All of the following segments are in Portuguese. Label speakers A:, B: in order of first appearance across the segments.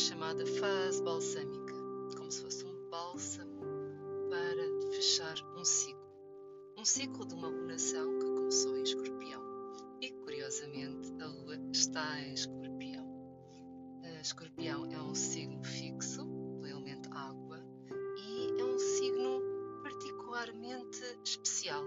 A: chamada fase balsâmica, como se fosse um bálsamo para fechar um ciclo. Um ciclo de uma lunação que começou em escorpião. E curiosamente, a lua está em escorpião. A escorpião é um signo fixo, do elemento água, e é um signo particularmente especial.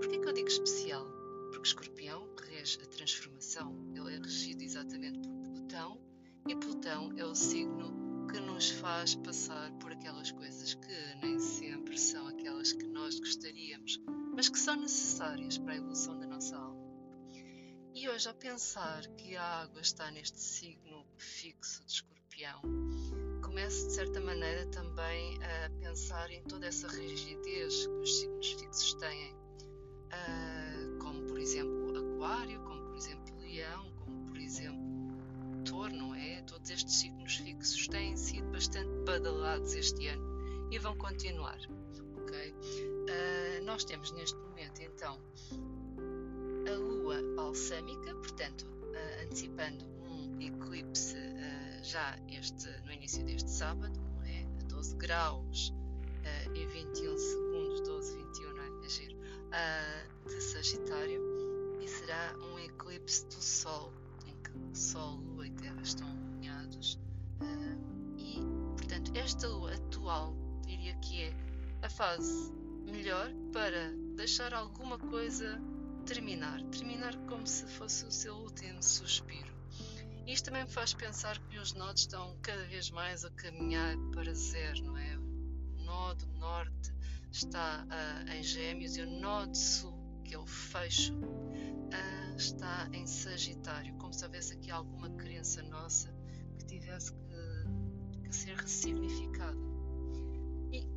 A: Por que eu digo especial? Porque escorpião rege a transformação, ele é regido exatamente por Plutão e Plutão é o signo que nos faz passar por aquelas coisas que nem sempre são aquelas que nós gostaríamos, mas que são necessárias para a evolução da nossa alma. E hoje, ao pensar que a água está neste signo fixo de escorpião, começo de certa maneira também a pensar em toda essa rigidez que os signos fixos têm, ah, como por exemplo todos estes signos fixos têm sido bastante badalados este ano e vão continuar. Okay? Uh, nós temos neste momento então a lua balsâmica, portanto, uh, antecipando um eclipse uh, já este, no início deste sábado, é? A 12 graus e 21 segundos, 12, 21, não é? é giro, de Sagitário, e será um eclipse do Sol, Sol, Lua e Terra estão Uh, e, portanto, esta atual diria que é a fase melhor para deixar alguma coisa terminar, terminar como se fosse o seu último suspiro. Isto também me faz pensar que os nodos estão cada vez mais a caminhar para zero, não é? O nó do norte está uh, em Gêmeos e o nó do sul, que é o fecho, uh, está em Sagitário, como se houvesse aqui alguma crença nossa tivesse que, que ser ressignificado. E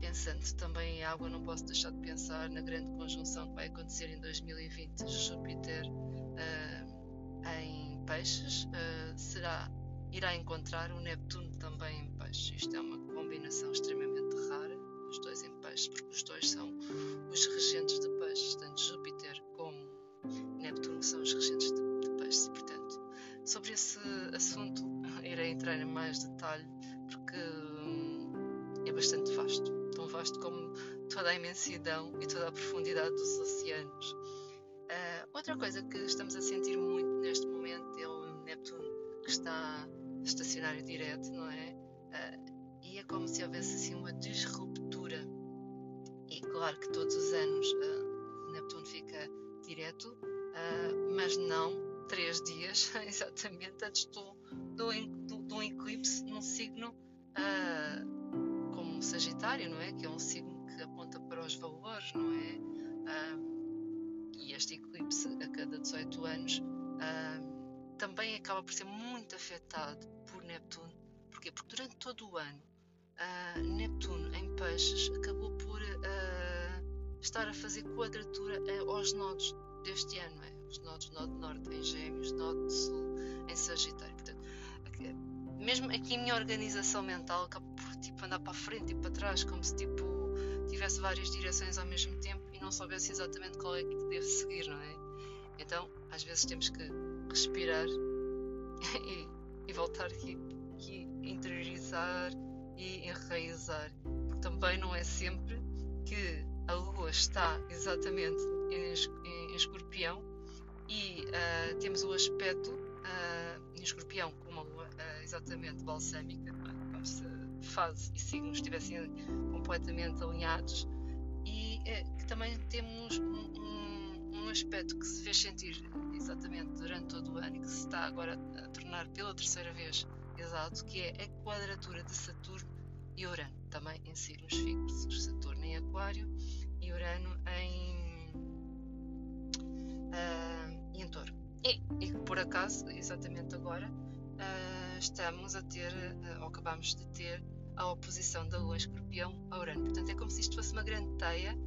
A: pensando também em água, não posso deixar de pensar na grande conjunção que vai acontecer em 2020 Júpiter uh, em peixes, uh, será irá encontrar o Neptuno também em peixes. Isto é uma combinação extremamente rara, os dois em peixes, porque os dois são os regentes de peixes, tanto Júpiter como são os regentes de, de peixes. E, portanto, sobre esse assunto irei entrar em mais detalhe porque hum, é bastante vasto, tão vasto como toda a imensidão e toda a profundidade dos oceanos. Uh, outra coisa que estamos a sentir muito neste momento é o Neptuno que está estacionário direto, não é? Uh, e é como se houvesse assim uma disruptura. E claro que todos os anos uh, Neptuno fica direto, mas não três dias exatamente antes do, do, do, eclipse num signo uh, como Sagitário, não é? Que é um signo que aponta para os valores, não é? Uh, e este eclipse a cada 18 anos uh, também acaba por ser muito afetado por Neptuno. Porquê? Porque durante todo o ano Neptuno em peixes acabou por estar a fazer quadratura aos nodos deste ano, é? os nodos Nó Norte em Gêmeos, Nó Sul em Sagitário. Portanto, mesmo aqui a minha organização mental acaba por tipo, andar para a frente e para trás, como se tipo, tivesse várias direções ao mesmo tempo e não soubesse exatamente qual é que deve seguir, não é? Então, às vezes temos que respirar e, e voltar aqui, aqui, interiorizar e enraizar, porque também não é sempre que a Lua está exatamente em, escorpião e uh, temos o aspecto uh, em escorpião com uma lua uh, exatamente balsâmica, é? como se fase e signos estivessem completamente alinhados e que também temos um, um, um, aspecto que se fez sentir exatamente durante todo o ano e que se está agora a tornar pela terceira vez exato, que é a quadratura de Saturno e Urano, também em signos fixos, Saturno em Aquário e Urano em, uh, em Touro. E, e por acaso, exatamente agora, uh, estamos a ter, uh, ou acabamos de ter, a oposição da Lua Escorpião a Urano. Portanto, é como se isto fosse uma grande teia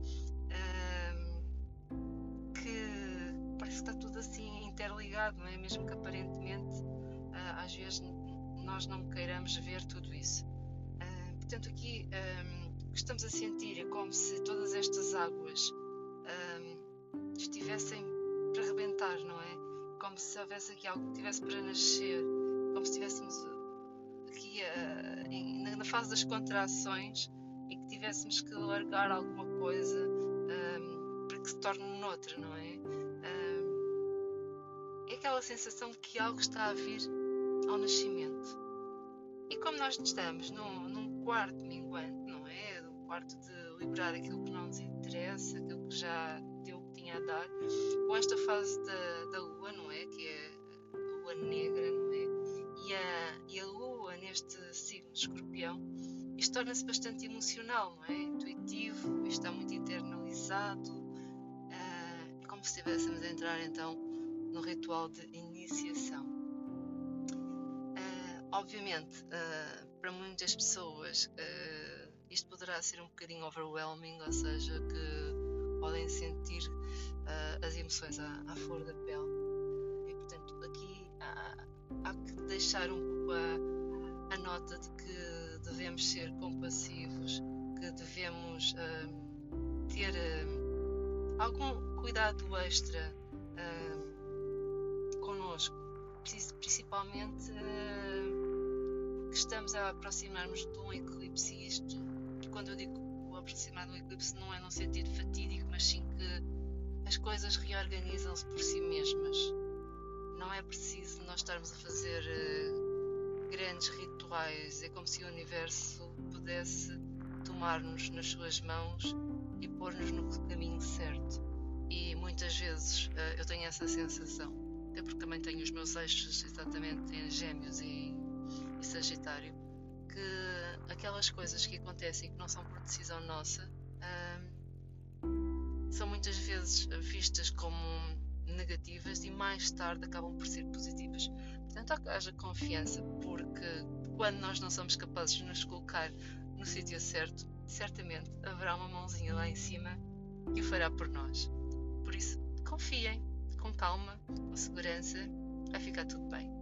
A: que parece que está tudo assim interligado, não é? Mesmo que aparentemente, às vezes, nós não queiramos ver tudo isso. portanto, aqui que estamos a sentir é como se todas estas águas um, estivessem para rebentar, não é? Como se houvesse aqui algo que tivesse para nascer, como se estivéssemos aqui fase das contrações e que tivéssemos que largar alguma coisa um, para que se torne noutra, não é? Um, é aquela sensação de que algo está a vir ao nascimento. E como nós estamos num, num quarto minguante, quarto de liberar aquilo que não nos interessa, aquilo que já deu o que tinha a dar, com esta fase da, da lua, não é? Que é a lua negra, não é? E a, e a lua neste signo de escorpião, isto torna-se bastante emocional, não é? Intuitivo, isto está muito internalizado, uh, como se estivéssemos a entrar então no ritual de iniciação. Uh, obviamente, uh, para muitas pessoas, isto poderá ser um bocadinho overwhelming, ou seja, que podem sentir as emoções à, à flor da pele. E portanto, aqui há, há que deixar um pouco a, a nota de que devemos ser compassivos, que devemos uh, ter uh, algum cuidado extra uh, connosco, principalmente uh, que estamos a aproximar-nos de um eclipse. E isto, quando eu digo aproximar um eclipse, não é num sentido fatídico, mas sim que as coisas reorganizam-se por si mesmas. Não é preciso nós estarmos a fazer grandes rituais. É como se o universo pudesse tomar-nos nas suas mãos e pôr-nos no caminho certo. E muitas vezes uh, eu tenho essa sensação, até porque também tenho os meus eixos exatamente em Gêmeos e, e Sagitário, que aquelas coisas que acontecem que não são por decisão nossa uh, são muitas vezes vistas como negativas e mais tarde acabam por ser positivas. Portanto, haja confiança, porque quando nós não somos capazes de nos colocar no sítio certo, certamente haverá uma mãozinha lá em cima que o fará por nós. Por isso, confiem, com calma, com segurança, vai ficar tudo bem.